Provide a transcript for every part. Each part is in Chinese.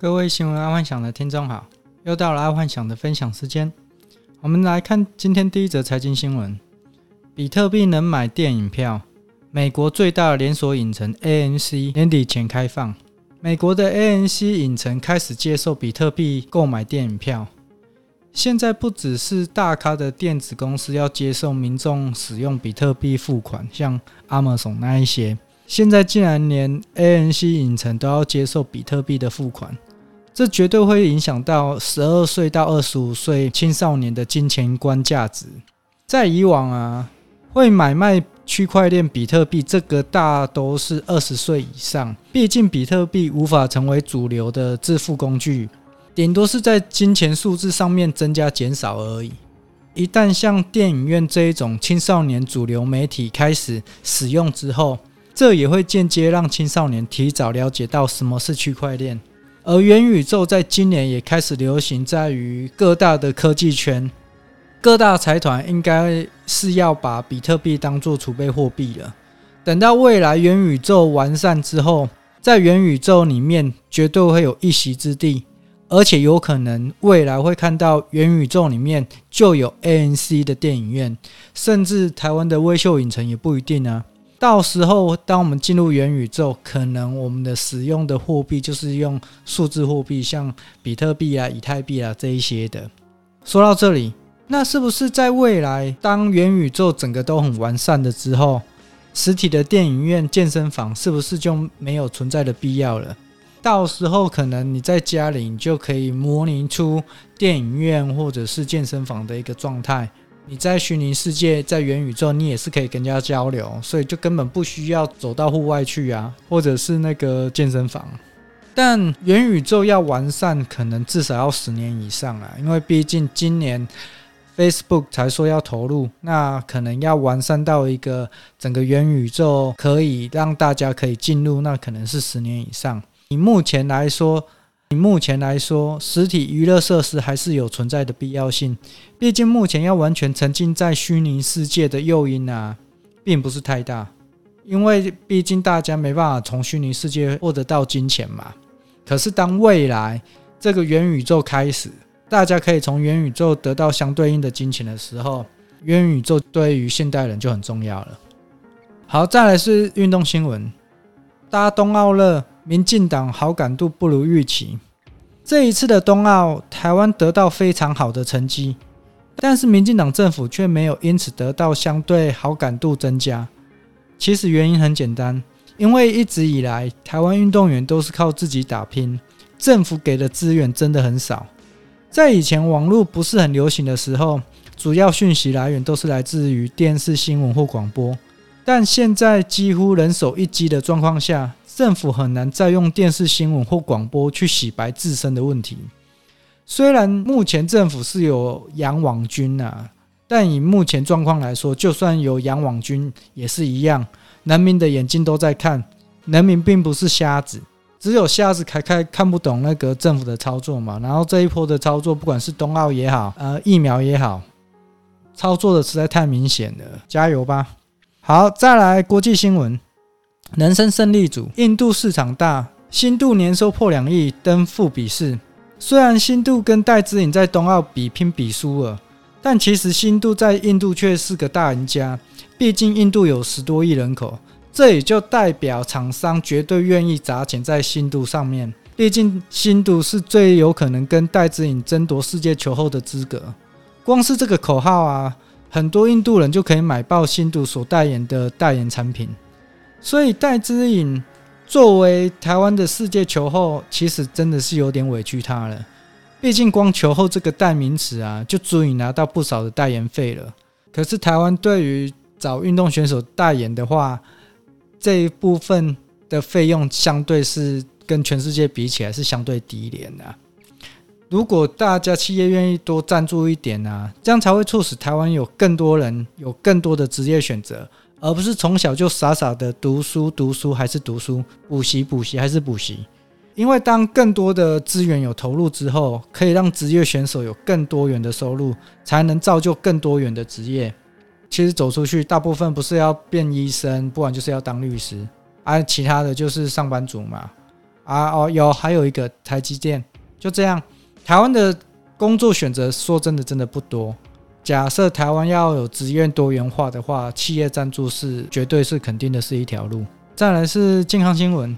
各位新闻爱幻想的听众好，又到了爱幻想的分享时间。我们来看今天第一则财经新闻：比特币能买电影票。美国最大的连锁影城 AMC 年底前开放，美国的 AMC 影城开始接受比特币购买电影票。现在不只是大咖的电子公司要接受民众使用比特币付款，像 Amazon 那一些，现在竟然连 ANC 影城都要接受比特币的付款。这绝对会影响到十二岁到二十五岁青少年的金钱观价值。在以往啊，会买卖区块链比特币这个大都是二十岁以上，毕竟比特币无法成为主流的支付工具，顶多是在金钱数字上面增加减少而已。一旦像电影院这一种青少年主流媒体开始使用之后，这也会间接让青少年提早了解到什么是区块链。而元宇宙在今年也开始流行，在于各大的科技圈，各大财团应该是要把比特币当做储备货币了。等到未来元宇宙完善之后，在元宇宙里面绝对会有一席之地，而且有可能未来会看到元宇宙里面就有 A N C 的电影院，甚至台湾的微秀影城也不一定啊。到时候，当我们进入元宇宙，可能我们的使用的货币就是用数字货币，像比特币啊、以太币啊这一些的。说到这里，那是不是在未来，当元宇宙整个都很完善的之后，实体的电影院、健身房是不是就没有存在的必要了？到时候，可能你在家里，你就可以模拟出电影院或者是健身房的一个状态。你在虚拟世界，在元宇宙，你也是可以跟人家交流，所以就根本不需要走到户外去啊，或者是那个健身房。但元宇宙要完善，可能至少要十年以上啊，因为毕竟今年 Facebook 才说要投入，那可能要完善到一个整个元宇宙可以让大家可以进入，那可能是十年以上。以目前来说。以目前来说，实体娱乐设施还是有存在的必要性。毕竟目前要完全沉浸在虚拟世界的诱因啊，并不是太大。因为毕竟大家没办法从虚拟世界获得到金钱嘛。可是当未来这个元宇宙开始，大家可以从元宇宙得到相对应的金钱的时候，元宇宙对于现代人就很重要了。好，再来是运动新闻，大家冬奥热。民进党好感度不如预期。这一次的冬奥，台湾得到非常好的成绩，但是民进党政府却没有因此得到相对好感度增加。其实原因很简单，因为一直以来台湾运动员都是靠自己打拼，政府给的资源真的很少。在以前网络不是很流行的时候，主要讯息来源都是来自于电视新闻或广播，但现在几乎人手一机的状况下。政府很难再用电视新闻或广播去洗白自身的问题。虽然目前政府是有养网军啊，但以目前状况来说，就算有养网军也是一样，人民的眼睛都在看，人民并不是瞎子，只有瞎子才看看不懂那个政府的操作嘛。然后这一波的操作，不管是冬奥也好，呃，疫苗也好，操作的实在太明显了，加油吧！好，再来国际新闻。人生胜利组，印度市场大，新度年收破两亿，登富比士。虽然新度跟戴资颖在冬奥比拼比输了，但其实新度在印度却是个大赢家。毕竟印度有十多亿人口，这也就代表厂商绝对愿意砸钱在新度上面。毕竟新度是最有可能跟戴资颖争夺世界球后的资格。光是这个口号啊，很多印度人就可以买爆新度所代言的代言产品。所以戴资颖作为台湾的世界球后，其实真的是有点委屈他了。毕竟光球后这个代名词啊，就足以拿到不少的代言费了。可是台湾对于找运动选手代言的话，这一部分的费用相对是跟全世界比起来是相对低廉的。如果大家企业愿意多赞助一点啊，这样才会促使台湾有更多人有更多的职业选择。而不是从小就傻傻的读书读书还是读书，补习补习还是补习，因为当更多的资源有投入之后，可以让职业选手有更多元的收入，才能造就更多元的职业。其实走出去，大部分不是要变医生，不然就是要当律师，而其他的就是上班族嘛。啊哦，有还有一个台积电，就这样。台湾的工作选择说真的真的不多。假设台湾要有职业多元化的话，企业赞助是绝对是肯定的是一条路。再来是健康新闻，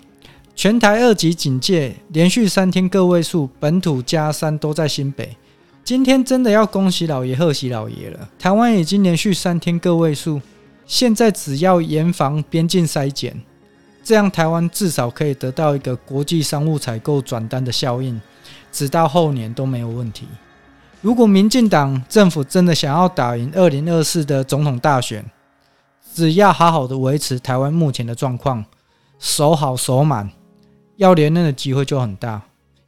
全台二级警戒连续三天个位数，本土加三都在新北。今天真的要恭喜老爷贺喜老爷了，台湾已经连续三天个位数，现在只要严防边境筛检，这样台湾至少可以得到一个国际商务采购转单的效应，直到后年都没有问题。如果民进党政府真的想要打赢二零二四的总统大选，只要好好的维持台湾目前的状况，守好守满，要连任的机会就很大。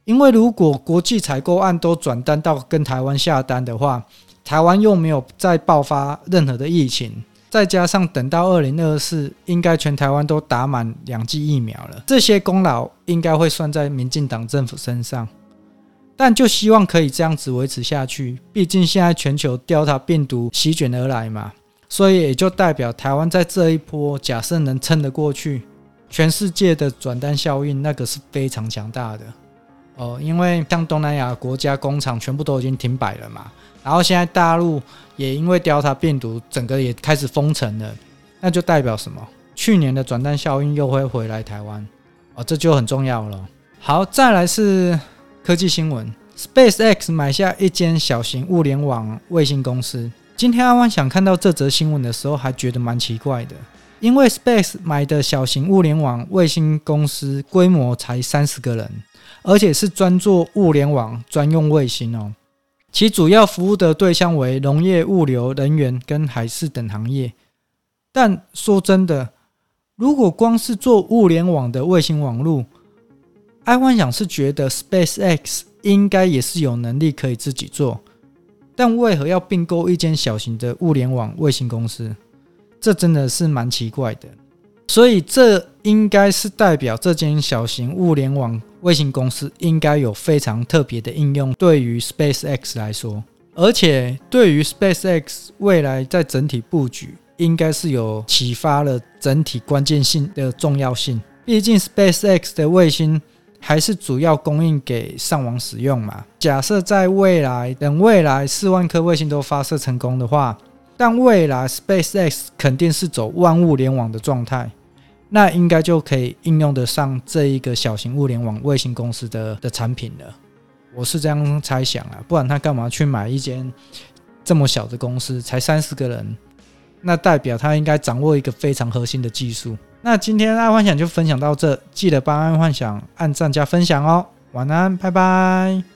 因为如果国际采购案都转单到跟台湾下单的话，台湾又没有再爆发任何的疫情，再加上等到二零二四，应该全台湾都打满两剂疫苗了，这些功劳应该会算在民进党政府身上。但就希望可以这样子维持下去，毕竟现在全球调查病毒席卷而来嘛，所以也就代表台湾在这一波假设能撑得过去，全世界的转单效应那个是非常强大的哦。因为像东南亚国家工厂全部都已经停摆了嘛，然后现在大陆也因为调查病毒整个也开始封城了，那就代表什么？去年的转单效应又会回来台湾哦，这就很重要了。好，再来是。科技新闻：SpaceX 买下一间小型物联网卫星公司。今天阿万想看到这则新闻的时候，还觉得蛮奇怪的，因为 Space 买的小型物联网卫星公司规模才三十个人，而且是专做物联网专用卫星哦。其主要服务的对象为农业、物流、能源跟海事等行业。但说真的，如果光是做物联网的卫星网络，爱幻想是觉得 SpaceX 应该也是有能力可以自己做，但为何要并购一间小型的物联网卫星公司？这真的是蛮奇怪的。所以这应该是代表这间小型物联网卫星公司应该有非常特别的应用，对于 SpaceX 来说，而且对于 SpaceX 未来在整体布局，应该是有启发了整体关键性的重要性。毕竟 SpaceX 的卫星。还是主要供应给上网使用嘛？假设在未来，等未来四万颗卫星都发射成功的话，但未来 SpaceX 肯定是走万物联网的状态，那应该就可以应用得上这一个小型物联网卫星公司的的产品了。我是这样猜想啊，不然他干嘛去买一间这么小的公司，才三十个人？那代表他应该掌握一个非常核心的技术。那今天爱幻想就分享到这，记得帮爱幻想按赞加分享哦。晚安，拜拜。